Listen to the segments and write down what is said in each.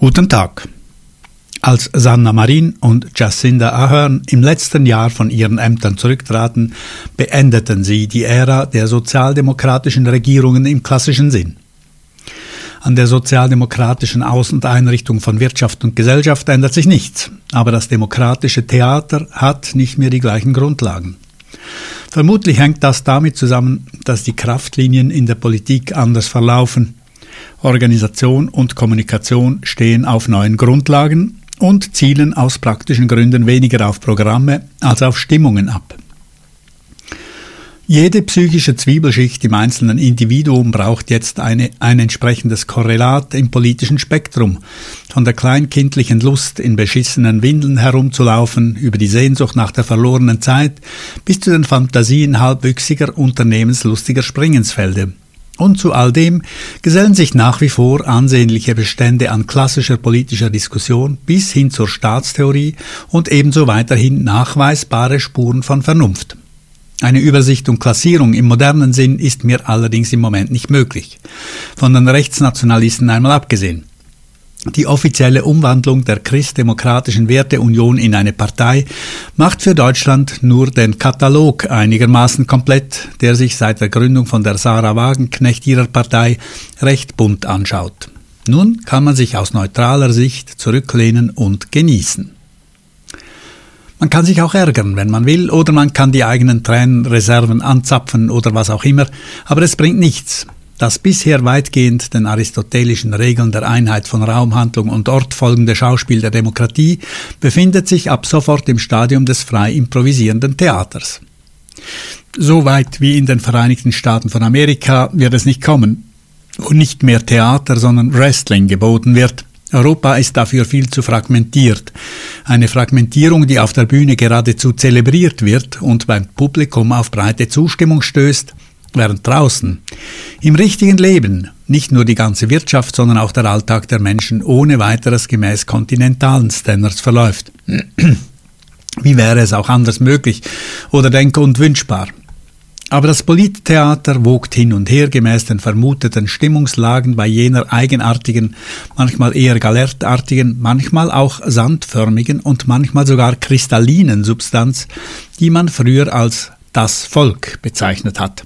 Guten Tag. Als Sanna Marin und Jacinda Ahern im letzten Jahr von ihren Ämtern zurücktraten, beendeten sie die Ära der sozialdemokratischen Regierungen im klassischen Sinn. An der sozialdemokratischen Aus- und Einrichtung von Wirtschaft und Gesellschaft ändert sich nichts, aber das demokratische Theater hat nicht mehr die gleichen Grundlagen. Vermutlich hängt das damit zusammen, dass die Kraftlinien in der Politik anders verlaufen Organisation und Kommunikation stehen auf neuen Grundlagen und zielen aus praktischen Gründen weniger auf Programme als auf Stimmungen ab. Jede psychische Zwiebelschicht im einzelnen Individuum braucht jetzt eine, ein entsprechendes Korrelat im politischen Spektrum, von der kleinkindlichen Lust, in beschissenen Windeln herumzulaufen, über die Sehnsucht nach der verlorenen Zeit, bis zu den Fantasien halbwüchsiger, unternehmenslustiger Springensfelde. Und zu all dem gesellen sich nach wie vor ansehnliche Bestände an klassischer politischer Diskussion bis hin zur Staatstheorie und ebenso weiterhin nachweisbare Spuren von Vernunft. Eine Übersicht und Klassierung im modernen Sinn ist mir allerdings im Moment nicht möglich, von den Rechtsnationalisten einmal abgesehen. Die offizielle Umwandlung der christdemokratischen Werteunion in eine Partei macht für Deutschland nur den Katalog einigermaßen komplett, der sich seit der Gründung von der Sarah Wagenknecht ihrer Partei recht bunt anschaut. Nun kann man sich aus neutraler Sicht zurücklehnen und genießen. Man kann sich auch ärgern, wenn man will, oder man kann die eigenen Tränenreserven anzapfen oder was auch immer, aber es bringt nichts. Das bisher weitgehend den aristotelischen Regeln der Einheit von Raum, Handlung und Ort folgende Schauspiel der Demokratie befindet sich ab sofort im Stadium des frei improvisierenden Theaters. So weit wie in den Vereinigten Staaten von Amerika wird es nicht kommen, wo nicht mehr Theater, sondern Wrestling geboten wird. Europa ist dafür viel zu fragmentiert. Eine Fragmentierung, die auf der Bühne geradezu zelebriert wird und beim Publikum auf breite Zustimmung stößt, während draußen im richtigen Leben nicht nur die ganze Wirtschaft, sondern auch der Alltag der Menschen ohne weiteres gemäß kontinentalen Standards verläuft. Wie wäre es auch anders möglich oder denk- und wünschbar? Aber das Polittheater wogt hin und her gemäß den vermuteten Stimmungslagen bei jener eigenartigen, manchmal eher galertartigen, manchmal auch sandförmigen und manchmal sogar kristallinen Substanz, die man früher als das Volk bezeichnet hat.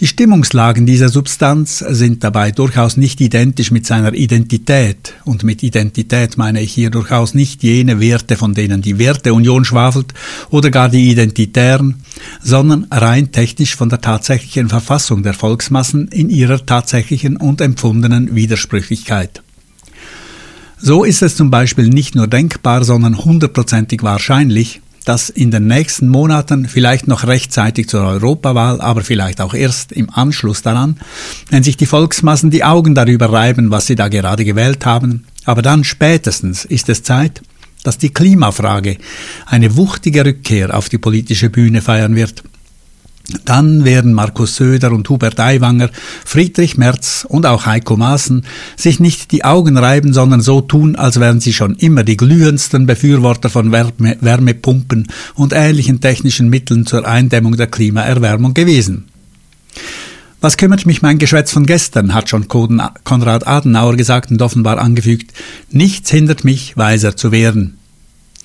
Die Stimmungslagen dieser Substanz sind dabei durchaus nicht identisch mit seiner Identität, und mit Identität meine ich hier durchaus nicht jene Werte, von denen die Werteunion schwafelt, oder gar die Identitären, sondern rein technisch von der tatsächlichen Verfassung der Volksmassen in ihrer tatsächlichen und empfundenen Widersprüchlichkeit. So ist es zum Beispiel nicht nur denkbar, sondern hundertprozentig wahrscheinlich, dass in den nächsten Monaten, vielleicht noch rechtzeitig zur Europawahl, aber vielleicht auch erst im Anschluss daran, wenn sich die Volksmassen die Augen darüber reiben, was sie da gerade gewählt haben, aber dann spätestens ist es Zeit, dass die Klimafrage eine wuchtige Rückkehr auf die politische Bühne feiern wird. Dann werden Markus Söder und Hubert Aiwanger, Friedrich Merz und auch Heiko Maaßen sich nicht die Augen reiben, sondern so tun, als wären sie schon immer die glühendsten Befürworter von Wärme, Wärmepumpen und ähnlichen technischen Mitteln zur Eindämmung der Klimaerwärmung gewesen. Was kümmert mich mein Geschwätz von gestern, hat schon Konrad Adenauer gesagt und offenbar angefügt. Nichts hindert mich, weiser zu werden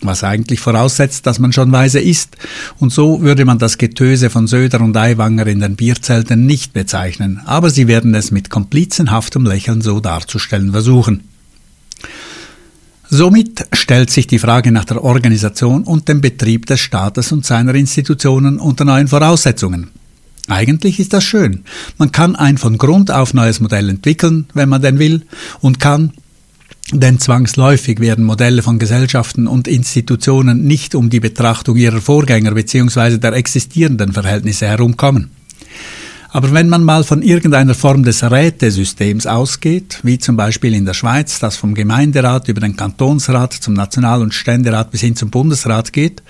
was eigentlich voraussetzt, dass man schon weise ist, und so würde man das Getöse von Söder und Aiwanger in den Bierzelten nicht bezeichnen, aber sie werden es mit komplizenhaftem Lächeln so darzustellen versuchen. Somit stellt sich die Frage nach der Organisation und dem Betrieb des Staates und seiner Institutionen unter neuen Voraussetzungen. Eigentlich ist das schön. Man kann ein von Grund auf neues Modell entwickeln, wenn man denn will, und kann denn zwangsläufig werden Modelle von Gesellschaften und Institutionen nicht um die Betrachtung ihrer Vorgänger bzw. der existierenden Verhältnisse herumkommen. Aber wenn man mal von irgendeiner Form des Rätesystems ausgeht, wie zum Beispiel in der Schweiz, das vom Gemeinderat über den Kantonsrat zum National- und Ständerat bis hin zum Bundesrat geht,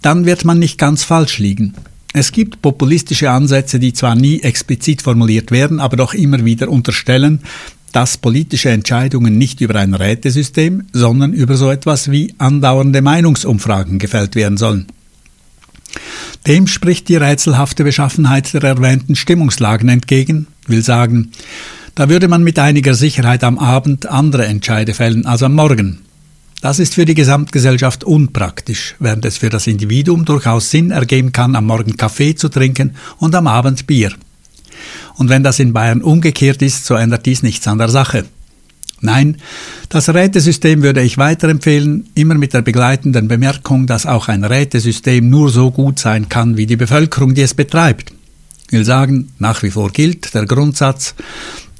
dann wird man nicht ganz falsch liegen. Es gibt populistische Ansätze, die zwar nie explizit formuliert werden, aber doch immer wieder unterstellen, dass politische Entscheidungen nicht über ein Rätesystem, sondern über so etwas wie andauernde Meinungsumfragen gefällt werden sollen. Dem spricht die rätselhafte Beschaffenheit der erwähnten Stimmungslagen entgegen, will sagen, Da würde man mit einiger Sicherheit am Abend andere Entscheide fällen als am Morgen. Das ist für die Gesamtgesellschaft unpraktisch, während es für das Individuum durchaus Sinn ergeben kann, am Morgen Kaffee zu trinken und am Abend Bier. Und wenn das in Bayern umgekehrt ist, so ändert dies nichts an der Sache. Nein, das Rätesystem würde ich weiterempfehlen, immer mit der begleitenden Bemerkung, dass auch ein Rätesystem nur so gut sein kann wie die Bevölkerung, die es betreibt. Ich will sagen, nach wie vor gilt der Grundsatz,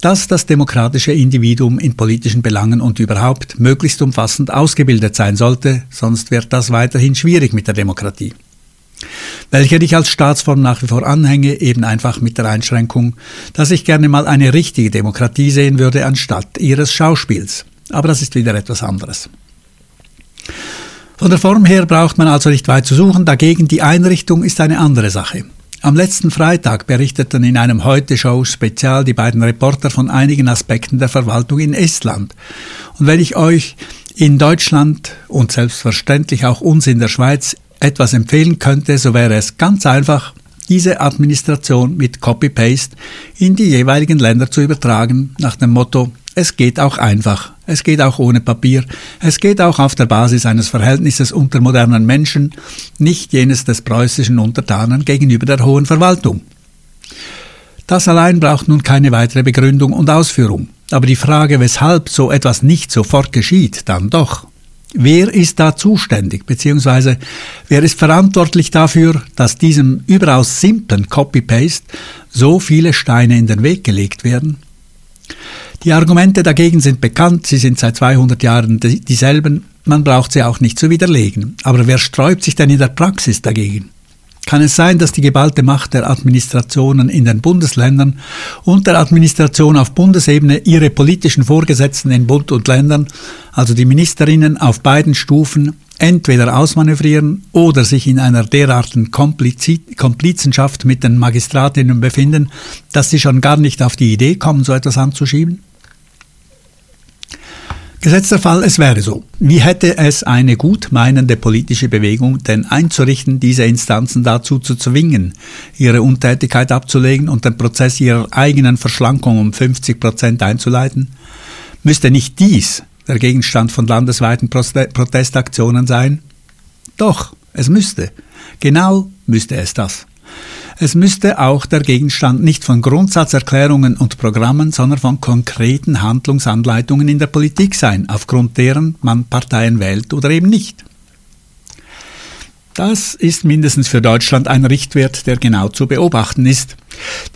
dass das demokratische Individuum in politischen Belangen und überhaupt möglichst umfassend ausgebildet sein sollte, sonst wird das weiterhin schwierig mit der Demokratie. Welcher ich als Staatsform nach wie vor anhänge, eben einfach mit der Einschränkung, dass ich gerne mal eine richtige Demokratie sehen würde anstatt ihres Schauspiels. Aber das ist wieder etwas anderes. Von der Form her braucht man also nicht weit zu suchen, dagegen die Einrichtung ist eine andere Sache. Am letzten Freitag berichteten in einem Heute-Show-Spezial die beiden Reporter von einigen Aspekten der Verwaltung in Estland. Und wenn ich euch in Deutschland und selbstverständlich auch uns in der Schweiz etwas empfehlen könnte, so wäre es ganz einfach, diese Administration mit Copy-Paste in die jeweiligen Länder zu übertragen, nach dem Motto, es geht auch einfach, es geht auch ohne Papier, es geht auch auf der Basis eines Verhältnisses unter modernen Menschen, nicht jenes des preußischen Untertanen gegenüber der hohen Verwaltung. Das allein braucht nun keine weitere Begründung und Ausführung. Aber die Frage, weshalb so etwas nicht sofort geschieht, dann doch. Wer ist da zuständig, beziehungsweise wer ist verantwortlich dafür, dass diesem überaus simplen Copy-Paste so viele Steine in den Weg gelegt werden? Die Argumente dagegen sind bekannt, sie sind seit 200 Jahren dieselben, man braucht sie auch nicht zu widerlegen. Aber wer sträubt sich denn in der Praxis dagegen? Kann es sein, dass die geballte Macht der Administrationen in den Bundesländern und der Administration auf Bundesebene ihre politischen Vorgesetzten in Bund und Ländern, also die Ministerinnen auf beiden Stufen, entweder ausmanövrieren oder sich in einer derartigen Komplizenschaft mit den Magistratinnen befinden, dass sie schon gar nicht auf die Idee kommen, so etwas anzuschieben? Gesetzter Fall, es wäre so. Wie hätte es eine gut meinende politische Bewegung denn einzurichten, diese Instanzen dazu zu zwingen, ihre Untätigkeit abzulegen und den Prozess ihrer eigenen Verschlankung um 50 Prozent einzuleiten? Müsste nicht dies der Gegenstand von landesweiten Protestaktionen sein? Doch, es müsste. Genau müsste es das. Es müsste auch der Gegenstand nicht von Grundsatzerklärungen und Programmen, sondern von konkreten Handlungsanleitungen in der Politik sein, aufgrund deren man Parteien wählt oder eben nicht. Das ist mindestens für Deutschland ein Richtwert, der genau zu beobachten ist.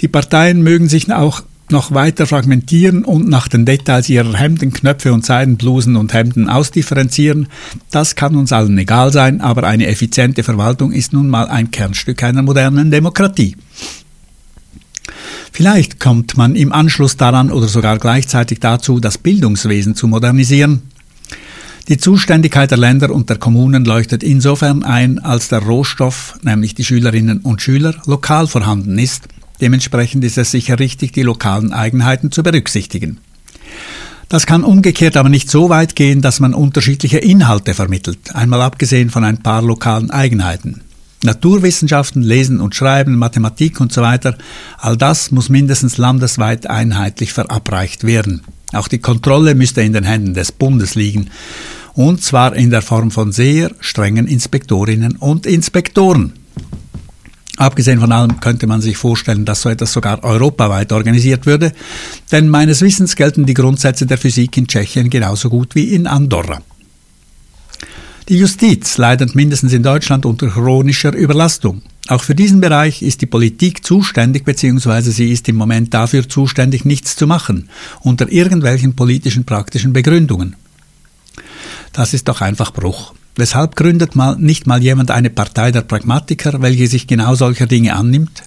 Die Parteien mögen sich auch noch weiter fragmentieren und nach den Details ihrer Hemden, Knöpfe und Seidenblusen und Hemden ausdifferenzieren, das kann uns allen egal sein, aber eine effiziente Verwaltung ist nun mal ein Kernstück einer modernen Demokratie. Vielleicht kommt man im Anschluss daran oder sogar gleichzeitig dazu, das Bildungswesen zu modernisieren. Die Zuständigkeit der Länder und der Kommunen leuchtet insofern ein, als der Rohstoff, nämlich die Schülerinnen und Schüler, lokal vorhanden ist Dementsprechend ist es sicher richtig, die lokalen Eigenheiten zu berücksichtigen. Das kann umgekehrt aber nicht so weit gehen, dass man unterschiedliche Inhalte vermittelt, einmal abgesehen von ein paar lokalen Eigenheiten. Naturwissenschaften, Lesen und Schreiben, Mathematik und so weiter, all das muss mindestens landesweit einheitlich verabreicht werden. Auch die Kontrolle müsste in den Händen des Bundes liegen, und zwar in der Form von sehr strengen Inspektorinnen und Inspektoren. Abgesehen von allem könnte man sich vorstellen, dass so etwas sogar europaweit organisiert würde, denn meines Wissens gelten die Grundsätze der Physik in Tschechien genauso gut wie in Andorra. Die Justiz leidet mindestens in Deutschland unter chronischer Überlastung. Auch für diesen Bereich ist die Politik zuständig, beziehungsweise sie ist im Moment dafür zuständig, nichts zu machen, unter irgendwelchen politischen praktischen Begründungen. Das ist doch einfach Bruch. Weshalb gründet mal nicht mal jemand eine Partei der Pragmatiker, welche sich genau solcher Dinge annimmt?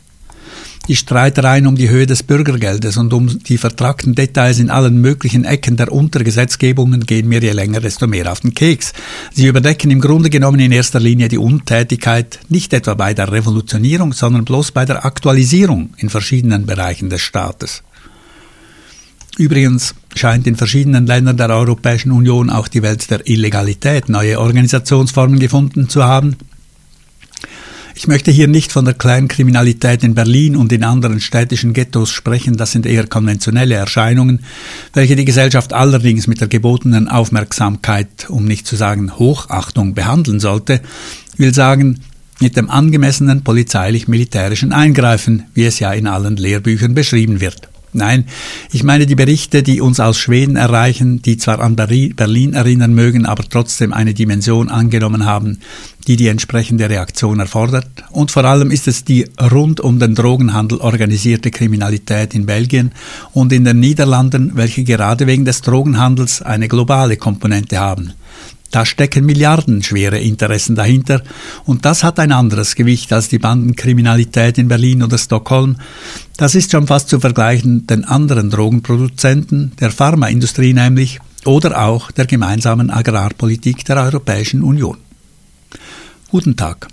Die Streitereien um die Höhe des Bürgergeldes und um die vertragten Details in allen möglichen Ecken der Untergesetzgebungen gehen mir je länger, desto mehr auf den Keks. Sie überdecken im Grunde genommen in erster Linie die Untätigkeit, nicht etwa bei der Revolutionierung, sondern bloß bei der Aktualisierung in verschiedenen Bereichen des Staates. Übrigens scheint in verschiedenen Ländern der Europäischen Union auch die Welt der Illegalität neue Organisationsformen gefunden zu haben. Ich möchte hier nicht von der kleinen Kriminalität in Berlin und in anderen städtischen Ghettos sprechen, das sind eher konventionelle Erscheinungen, welche die Gesellschaft allerdings mit der gebotenen Aufmerksamkeit, um nicht zu sagen Hochachtung, behandeln sollte, will sagen, mit dem angemessenen polizeilich-militärischen Eingreifen, wie es ja in allen Lehrbüchern beschrieben wird. Nein, ich meine die Berichte, die uns aus Schweden erreichen, die zwar an Berlin erinnern mögen, aber trotzdem eine Dimension angenommen haben, die die entsprechende Reaktion erfordert. Und vor allem ist es die rund um den Drogenhandel organisierte Kriminalität in Belgien und in den Niederlanden, welche gerade wegen des Drogenhandels eine globale Komponente haben. Da stecken milliardenschwere Interessen dahinter und das hat ein anderes Gewicht als die Bandenkriminalität in Berlin oder Stockholm. Das ist schon fast zu vergleichen den anderen Drogenproduzenten, der Pharmaindustrie nämlich, oder auch der gemeinsamen Agrarpolitik der Europäischen Union. Guten Tag.